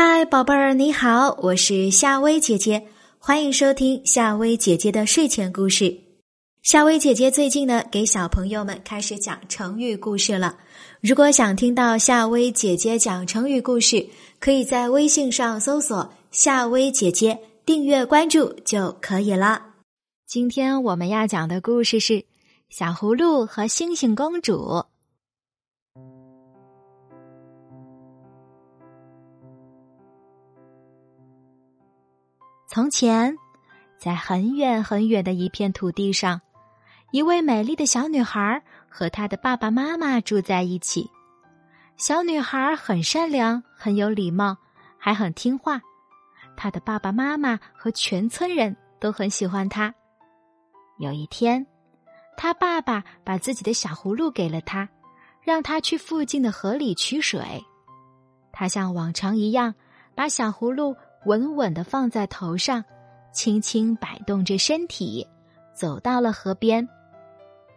嗨，宝贝儿，你好，我是夏薇姐姐，欢迎收听夏薇姐姐的睡前故事。夏薇姐姐最近呢，给小朋友们开始讲成语故事了。如果想听到夏薇姐姐讲成语故事，可以在微信上搜索“夏薇姐姐”，订阅关注就可以了。今天我们要讲的故事是《小葫芦和星星公主》。从前，在很远很远的一片土地上，一位美丽的小女孩和她的爸爸妈妈住在一起。小女孩很善良，很有礼貌，还很听话。她的爸爸妈妈和全村人都很喜欢她。有一天，她爸爸把自己的小葫芦给了她，让她去附近的河里取水。她像往常一样把小葫芦。稳稳的放在头上，轻轻摆动着身体，走到了河边。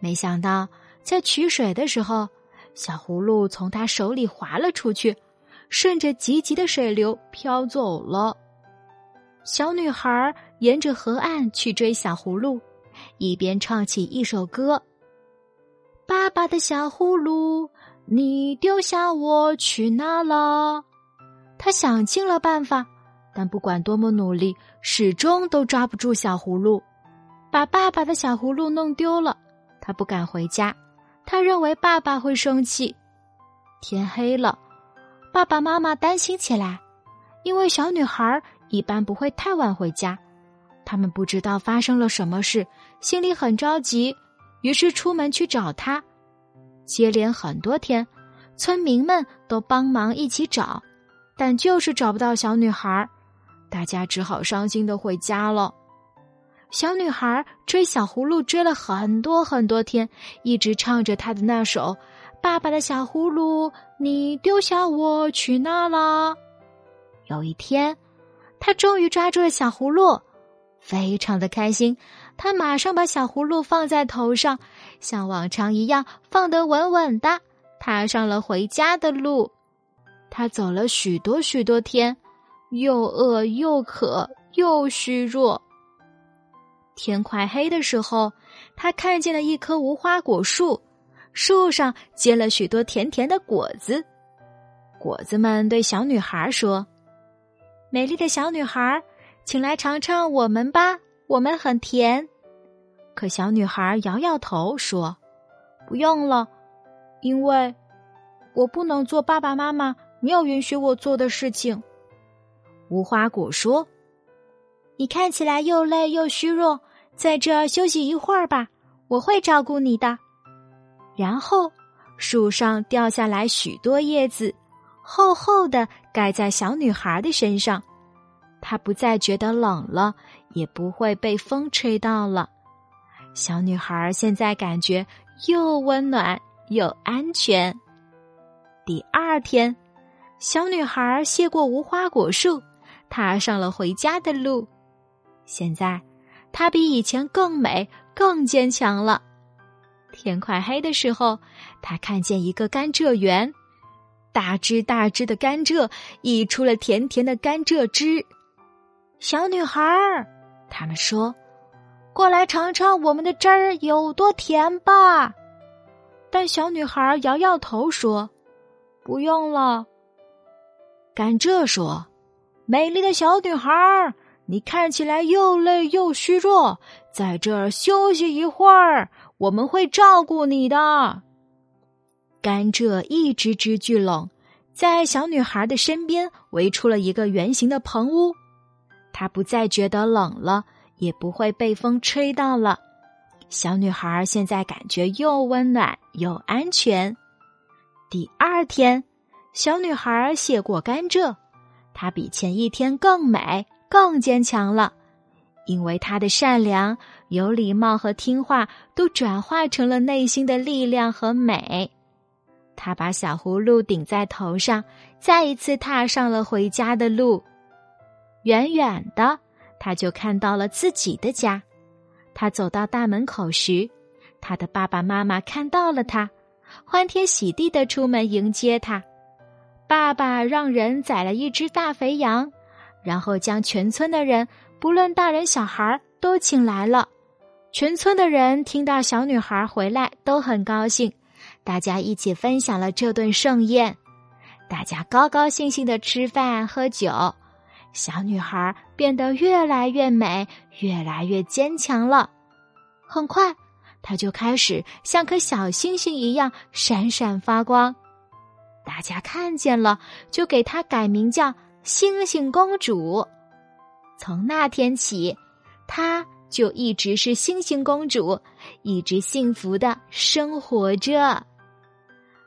没想到，在取水的时候，小葫芦从他手里滑了出去，顺着急急的水流飘走了。小女孩沿着河岸去追小葫芦，一边唱起一首歌：“爸爸的小葫芦，你丢下我去哪了？”她想尽了办法。但不管多么努力，始终都抓不住小葫芦，把爸爸的小葫芦弄丢了。他不敢回家，他认为爸爸会生气。天黑了，爸爸妈妈担心起来，因为小女孩一般不会太晚回家。他们不知道发生了什么事，心里很着急，于是出门去找她。接连很多天，村民们都帮忙一起找，但就是找不到小女孩。大家只好伤心的回家了。小女孩追小葫芦追了很多很多天，一直唱着她的那首《爸爸的小葫芦，你丢下我去哪了》。有一天，她终于抓住了小葫芦，非常的开心。她马上把小葫芦放在头上，像往常一样放得稳稳的，踏上了回家的路。她走了许多许多天。又饿又渴又虚弱。天快黑的时候，他看见了一棵无花果树，树上结了许多甜甜的果子。果子们对小女孩说：“美丽的小女孩，请来尝尝我们吧，我们很甜。”可小女孩摇摇头说：“不用了，因为我不能做爸爸妈妈没有允许我做的事情。”无花果说：“你看起来又累又虚弱，在这儿休息一会儿吧，我会照顾你的。”然后，树上掉下来许多叶子，厚厚的盖在小女孩的身上，她不再觉得冷了，也不会被风吹到了。小女孩现在感觉又温暖又安全。第二天，小女孩谢过无花果树。踏上了回家的路，现在她比以前更美、更坚强了。天快黑的时候，她看见一个甘蔗园，大枝大枝的甘蔗溢出了甜甜的甘蔗汁。小女孩儿，他们说：“过来尝尝我们的汁儿有多甜吧。”但小女孩摇摇头说：“不用了。”甘蔗说。美丽的小女孩，你看起来又累又虚弱，在这儿休息一会儿，我们会照顾你的。甘蔗一只只聚拢，在小女孩的身边围出了一个圆形的棚屋，她不再觉得冷了，也不会被风吹到了。小女孩现在感觉又温暖又安全。第二天，小女孩谢过甘蔗。她比前一天更美、更坚强了，因为她的善良、有礼貌和听话都转化成了内心的力量和美。她把小葫芦顶在头上，再一次踏上了回家的路。远远的，他就看到了自己的家。他走到大门口时，他的爸爸妈妈看到了他，欢天喜地的出门迎接他。爸爸让人宰了一只大肥羊，然后将全村的人，不论大人小孩，都请来了。全村的人听到小女孩回来都很高兴，大家一起分享了这顿盛宴。大家高高兴兴的吃饭喝酒，小女孩变得越来越美，越来越坚强了。很快，她就开始像颗小星星一样闪闪发光。大家看见了，就给她改名叫星星公主。从那天起，她就一直是星星公主，一直幸福的生活着。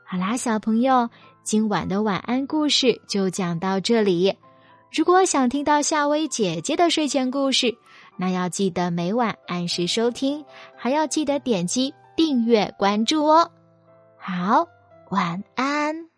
好啦，小朋友，今晚的晚安故事就讲到这里。如果想听到夏薇姐姐的睡前故事，那要记得每晚按时收听，还要记得点击订阅关注哦。好，晚安。